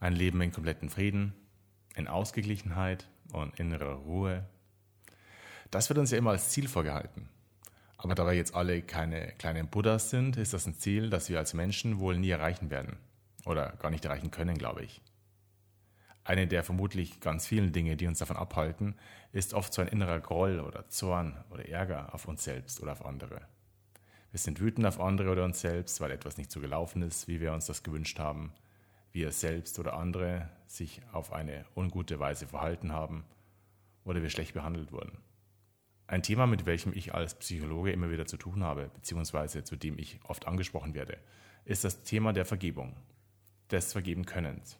ein Leben in kompletten Frieden, in Ausgeglichenheit und innerer Ruhe. Das wird uns ja immer als Ziel vorgehalten. Aber da wir jetzt alle keine kleinen Buddhas sind, ist das ein Ziel, das wir als Menschen wohl nie erreichen werden. Oder gar nicht erreichen können, glaube ich. Eine der vermutlich ganz vielen Dinge, die uns davon abhalten, ist oft so ein innerer Groll oder Zorn oder Ärger auf uns selbst oder auf andere. Wir sind wütend auf andere oder uns selbst, weil etwas nicht so gelaufen ist, wie wir uns das gewünscht haben, wir selbst oder andere sich auf eine ungute Weise verhalten haben oder wir schlecht behandelt wurden. Ein Thema, mit welchem ich als Psychologe immer wieder zu tun habe, beziehungsweise zu dem ich oft angesprochen werde, ist das Thema der Vergebung, des Vergebenkönnens,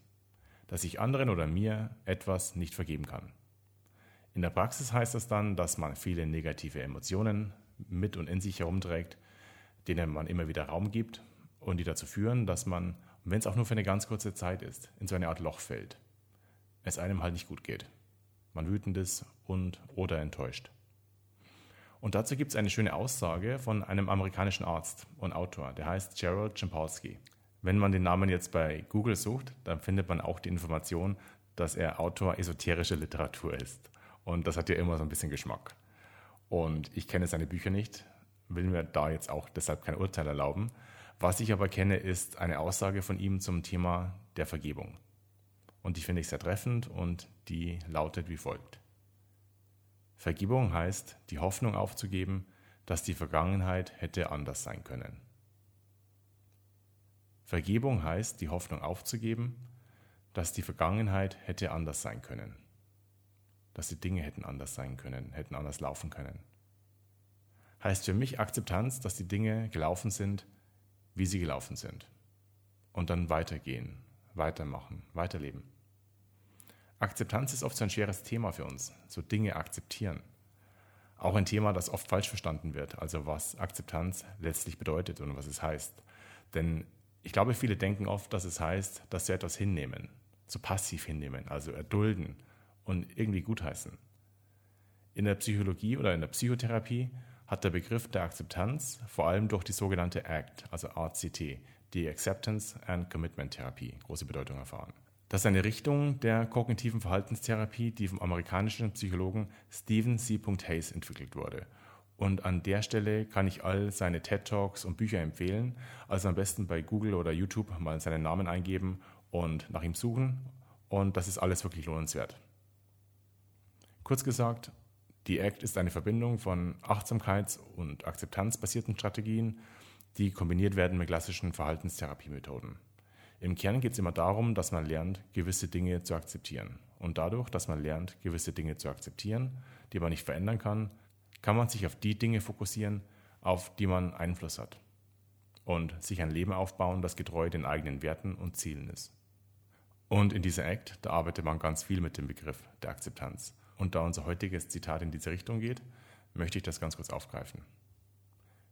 dass ich anderen oder mir etwas nicht vergeben kann. In der Praxis heißt das dann, dass man viele negative Emotionen mit und in sich herumträgt, denen man immer wieder Raum gibt und die dazu führen, dass man, wenn es auch nur für eine ganz kurze Zeit ist, in so eine Art Loch fällt. Es einem halt nicht gut geht. Man wütend ist und oder enttäuscht. Und dazu gibt es eine schöne Aussage von einem amerikanischen Arzt und Autor, der heißt Gerald Champolsky. Wenn man den Namen jetzt bei Google sucht, dann findet man auch die Information, dass er Autor esoterischer Literatur ist. Und das hat ja immer so ein bisschen Geschmack. Und ich kenne seine Bücher nicht, will mir da jetzt auch deshalb kein Urteil erlauben. Was ich aber kenne, ist eine Aussage von ihm zum Thema der Vergebung. Und die finde ich sehr treffend und die lautet wie folgt. Vergebung heißt, die Hoffnung aufzugeben, dass die Vergangenheit hätte anders sein können. Vergebung heißt, die Hoffnung aufzugeben, dass die Vergangenheit hätte anders sein können. Dass die Dinge hätten anders sein können, hätten anders laufen können heißt für mich Akzeptanz, dass die Dinge gelaufen sind, wie sie gelaufen sind. Und dann weitergehen, weitermachen, weiterleben. Akzeptanz ist oft so ein schweres Thema für uns, so Dinge akzeptieren. Auch ein Thema, das oft falsch verstanden wird, also was Akzeptanz letztlich bedeutet und was es heißt. Denn ich glaube, viele denken oft, dass es heißt, dass sie etwas hinnehmen, so passiv hinnehmen, also erdulden und irgendwie gutheißen. In der Psychologie oder in der Psychotherapie hat der Begriff der Akzeptanz vor allem durch die sogenannte ACT, also RCT, die Acceptance and Commitment Therapie, große Bedeutung erfahren. Das ist eine Richtung der kognitiven Verhaltenstherapie, die vom amerikanischen Psychologen Stephen C. Hayes entwickelt wurde. Und an der Stelle kann ich all seine TED Talks und Bücher empfehlen. Also am besten bei Google oder YouTube mal seinen Namen eingeben und nach ihm suchen. Und das ist alles wirklich lohnenswert. Kurz gesagt, die ACT ist eine Verbindung von achtsamkeits- und akzeptanzbasierten Strategien, die kombiniert werden mit klassischen Verhaltenstherapiemethoden. Im Kern geht es immer darum, dass man lernt, gewisse Dinge zu akzeptieren. Und dadurch, dass man lernt, gewisse Dinge zu akzeptieren, die man nicht verändern kann, kann man sich auf die Dinge fokussieren, auf die man Einfluss hat. Und sich ein Leben aufbauen, das getreu den eigenen Werten und Zielen ist. Und in dieser Act, da arbeitet man ganz viel mit dem Begriff der Akzeptanz. Und da unser heutiges Zitat in diese Richtung geht, möchte ich das ganz kurz aufgreifen.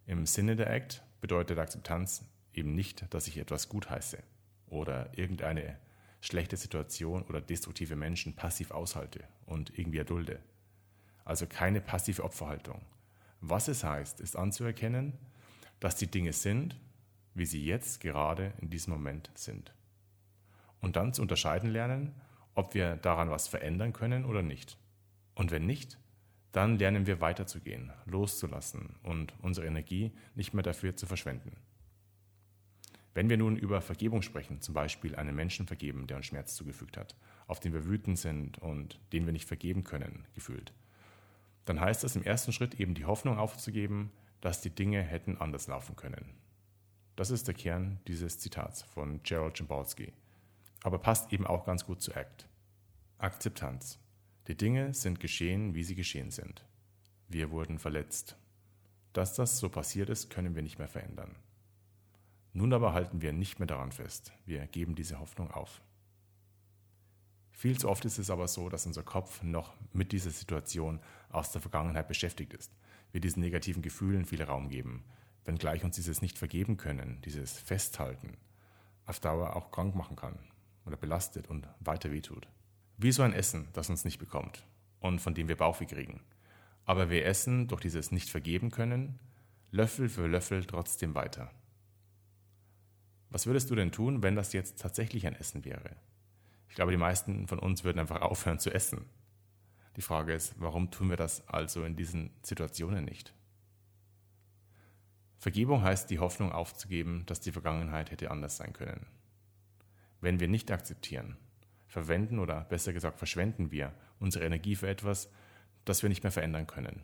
Im Sinne der Act bedeutet Akzeptanz eben nicht, dass ich etwas gutheiße oder irgendeine schlechte Situation oder destruktive Menschen passiv aushalte und irgendwie erdulde. Also keine passive Opferhaltung. Was es heißt, ist anzuerkennen, dass die Dinge sind, wie sie jetzt gerade in diesem Moment sind. Und dann zu unterscheiden lernen, ob wir daran was verändern können oder nicht. Und wenn nicht, dann lernen wir weiterzugehen, loszulassen und unsere Energie nicht mehr dafür zu verschwenden. Wenn wir nun über Vergebung sprechen, zum Beispiel einen Menschen vergeben, der uns Schmerz zugefügt hat, auf den wir wütend sind und den wir nicht vergeben können, gefühlt, dann heißt das im ersten Schritt eben die Hoffnung aufzugeben, dass die Dinge hätten anders laufen können. Das ist der Kern dieses Zitats von Gerald Jambalski, aber passt eben auch ganz gut zu ACT. Akzeptanz. Die Dinge sind geschehen, wie sie geschehen sind. Wir wurden verletzt. Dass das so passiert ist, können wir nicht mehr verändern. Nun aber halten wir nicht mehr daran fest. Wir geben diese Hoffnung auf. Viel zu oft ist es aber so, dass unser Kopf noch mit dieser Situation aus der Vergangenheit beschäftigt ist. Wir diesen negativen Gefühlen viel Raum geben, wenngleich uns dieses nicht vergeben können, dieses Festhalten, auf Dauer auch krank machen kann oder belastet und weiter wehtut. Wie so ein Essen, das uns nicht bekommt und von dem wir Bauchweh kriegen. Aber wir essen durch dieses Nicht-Vergeben können, Löffel für Löffel trotzdem weiter. Was würdest du denn tun, wenn das jetzt tatsächlich ein Essen wäre? Ich glaube, die meisten von uns würden einfach aufhören zu essen. Die Frage ist, warum tun wir das also in diesen Situationen nicht? Vergebung heißt, die Hoffnung aufzugeben, dass die Vergangenheit hätte anders sein können. Wenn wir nicht akzeptieren, verwenden oder besser gesagt verschwenden wir unsere Energie für etwas, das wir nicht mehr verändern können.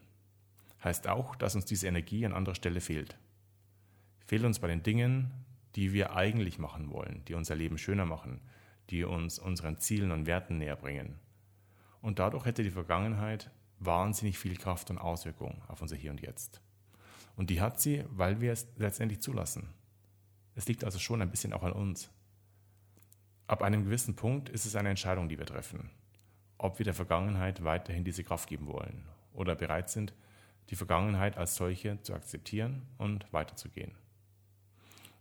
Heißt auch, dass uns diese Energie an anderer Stelle fehlt. Fehlt uns bei den Dingen, die wir eigentlich machen wollen, die unser Leben schöner machen, die uns unseren Zielen und Werten näher bringen. Und dadurch hätte die Vergangenheit wahnsinnig viel Kraft und Auswirkung auf unser Hier und Jetzt. Und die hat sie, weil wir es letztendlich zulassen. Es liegt also schon ein bisschen auch an uns. Ab einem gewissen Punkt ist es eine Entscheidung, die wir treffen, ob wir der Vergangenheit weiterhin diese Kraft geben wollen oder bereit sind, die Vergangenheit als solche zu akzeptieren und weiterzugehen.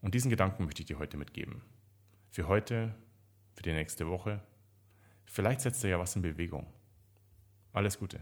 Und diesen Gedanken möchte ich dir heute mitgeben. Für heute, für die nächste Woche. Vielleicht setzt er ja was in Bewegung. Alles Gute.